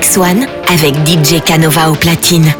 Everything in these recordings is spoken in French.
Mix One avec DJ Canova au platine.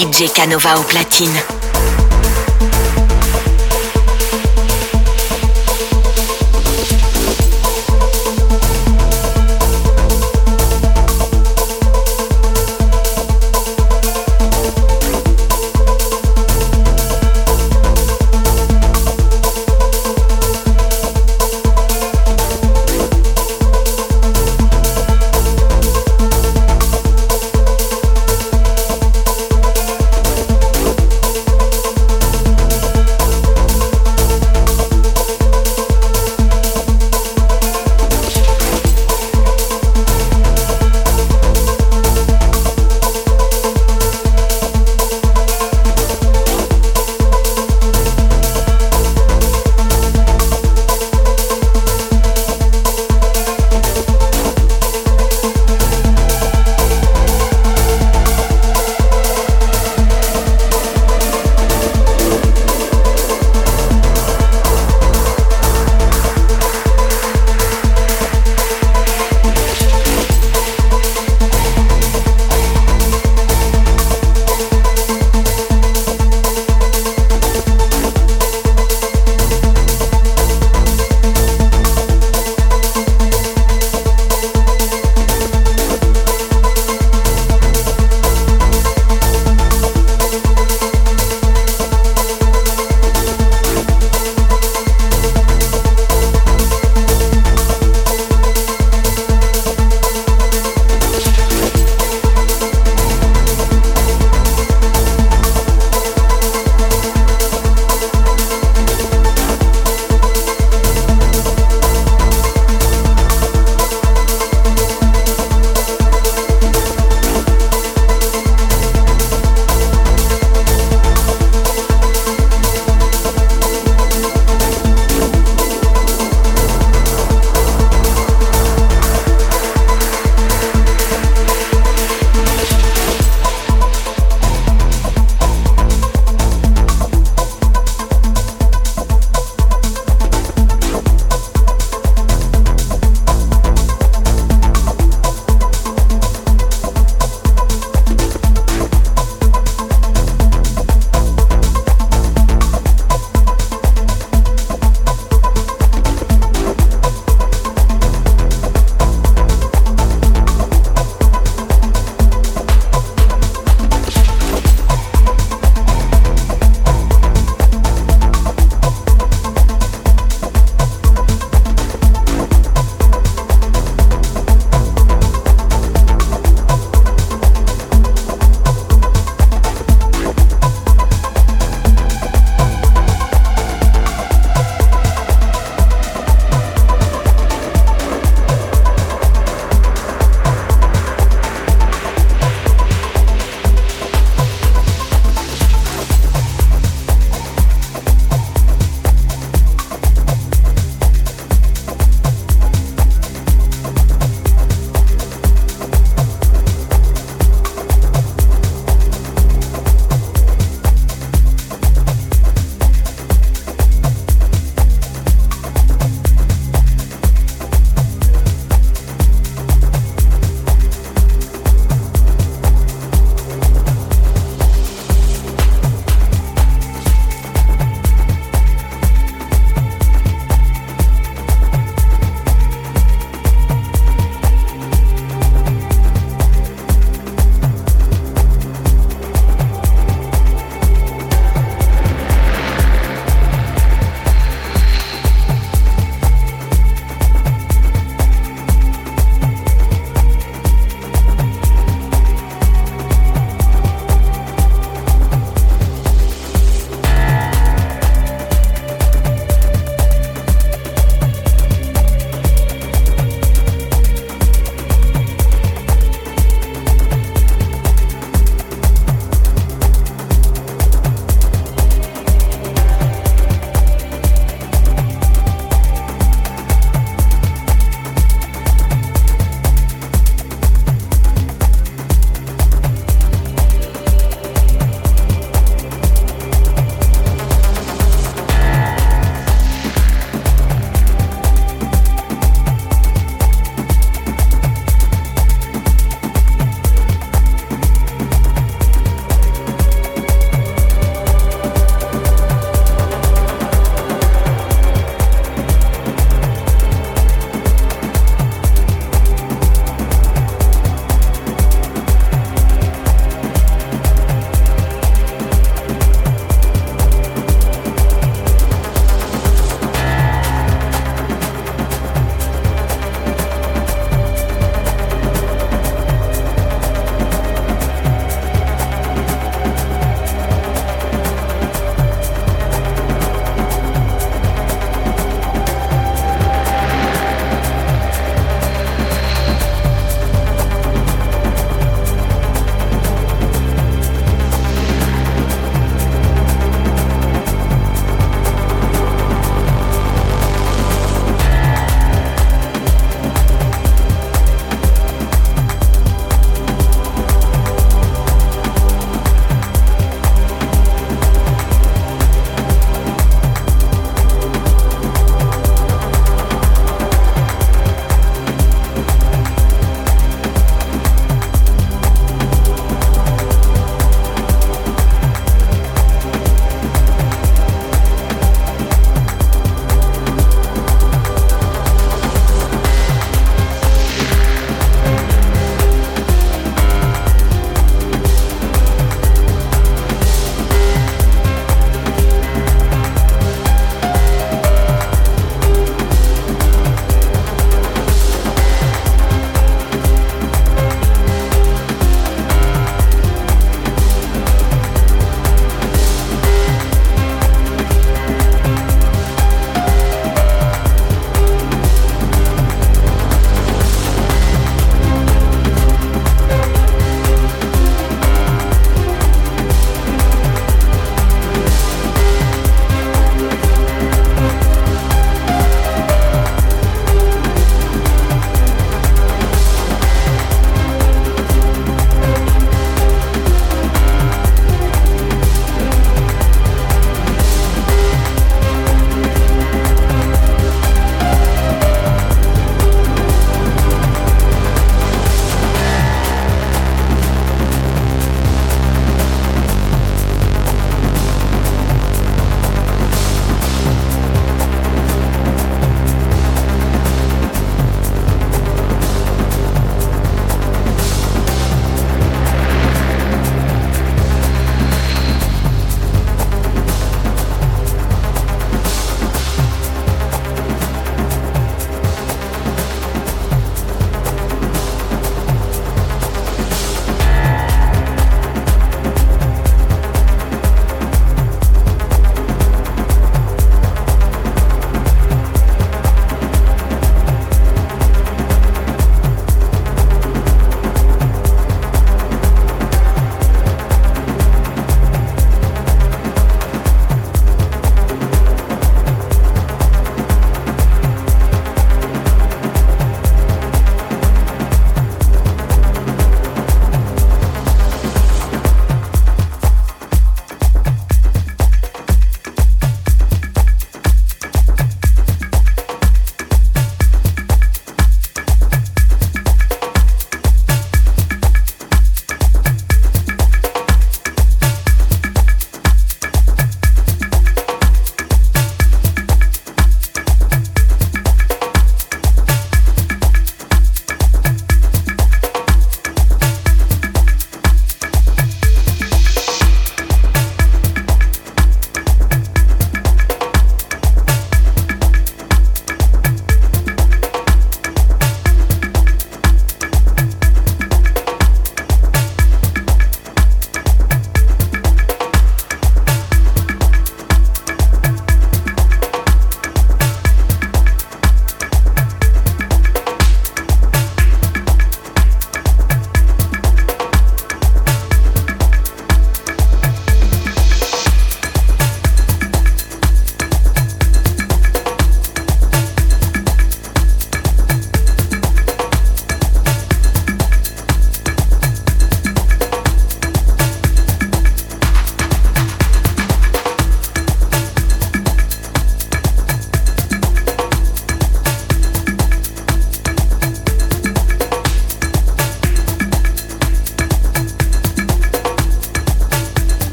DJ Canova au platine.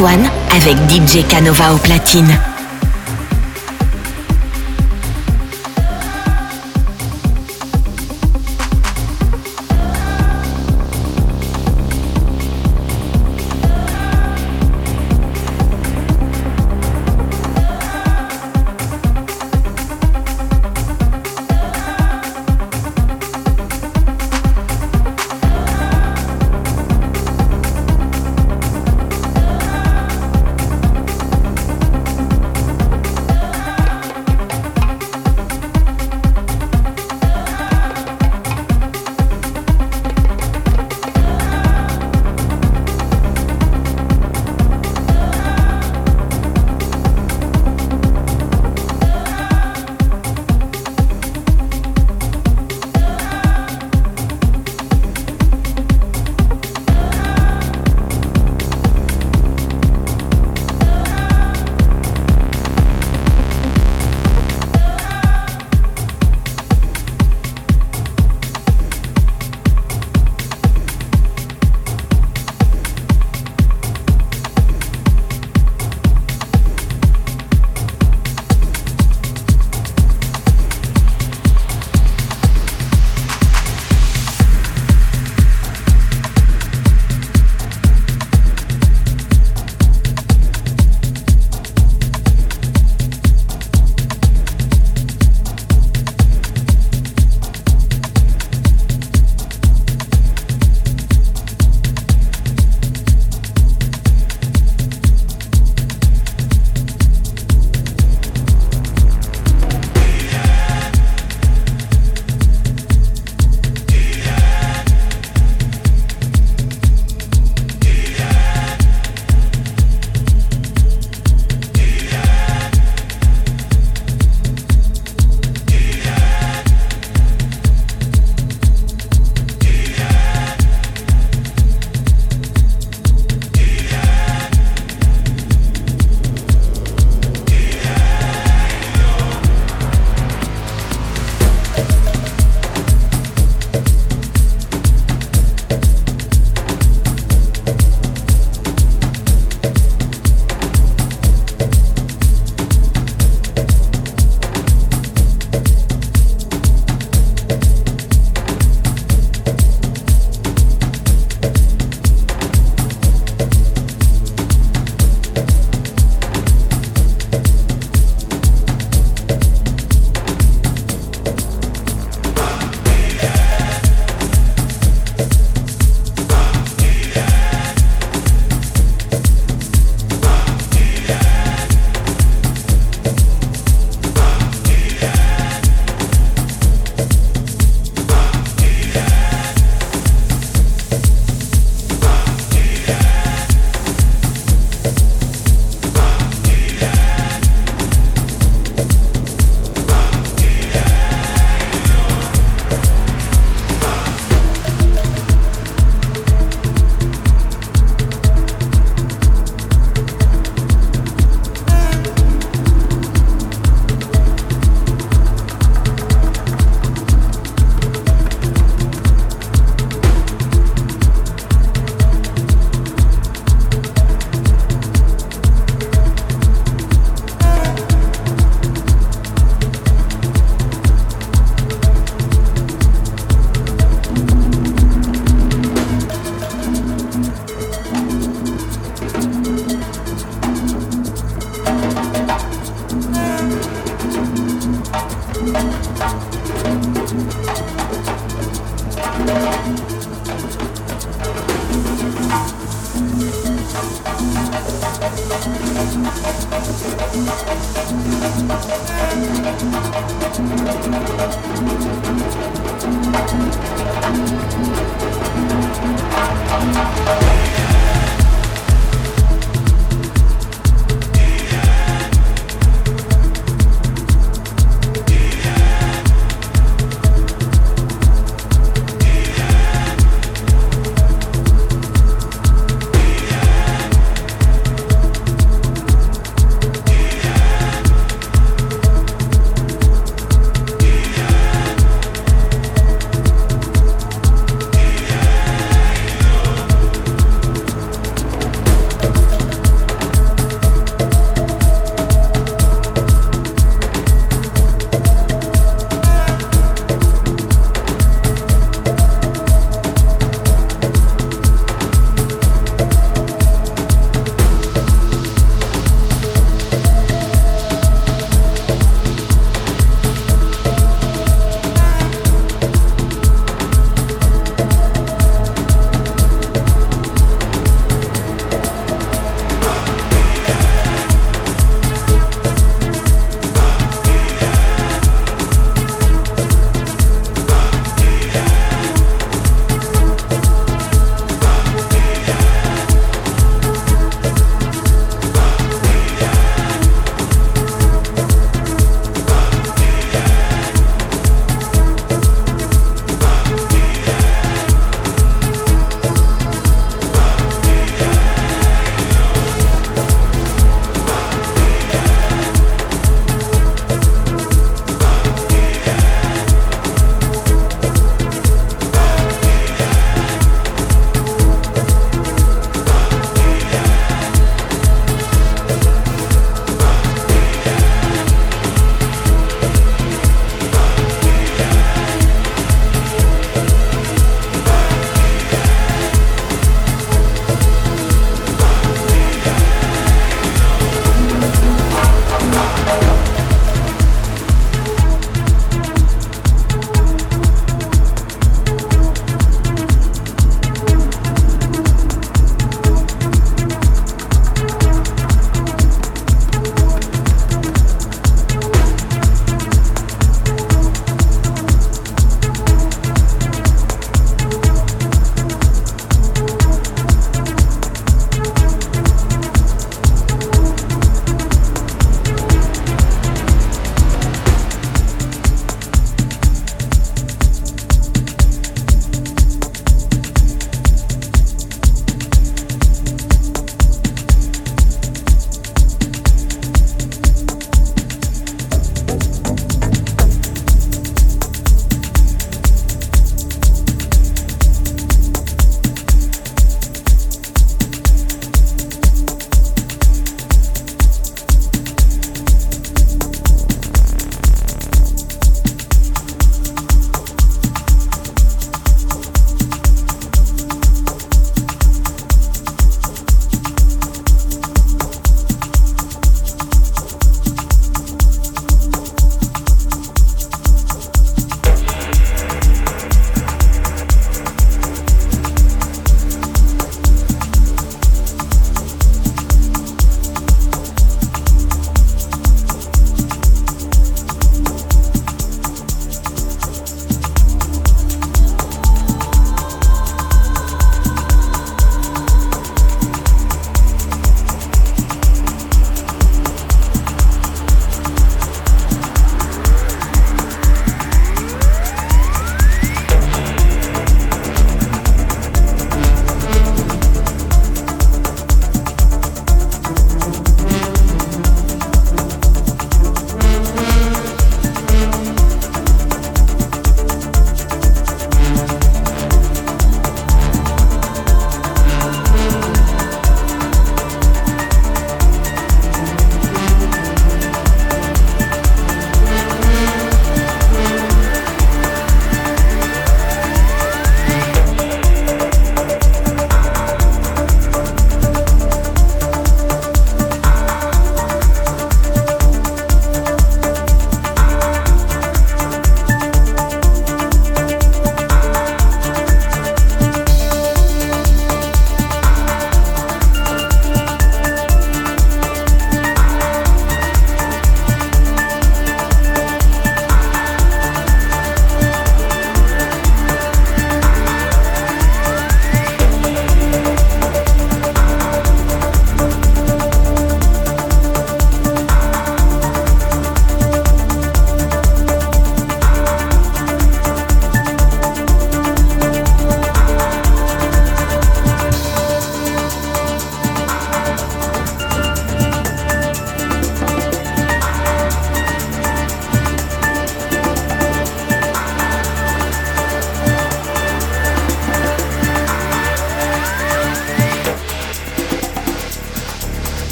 One avec DJ Canova au platine.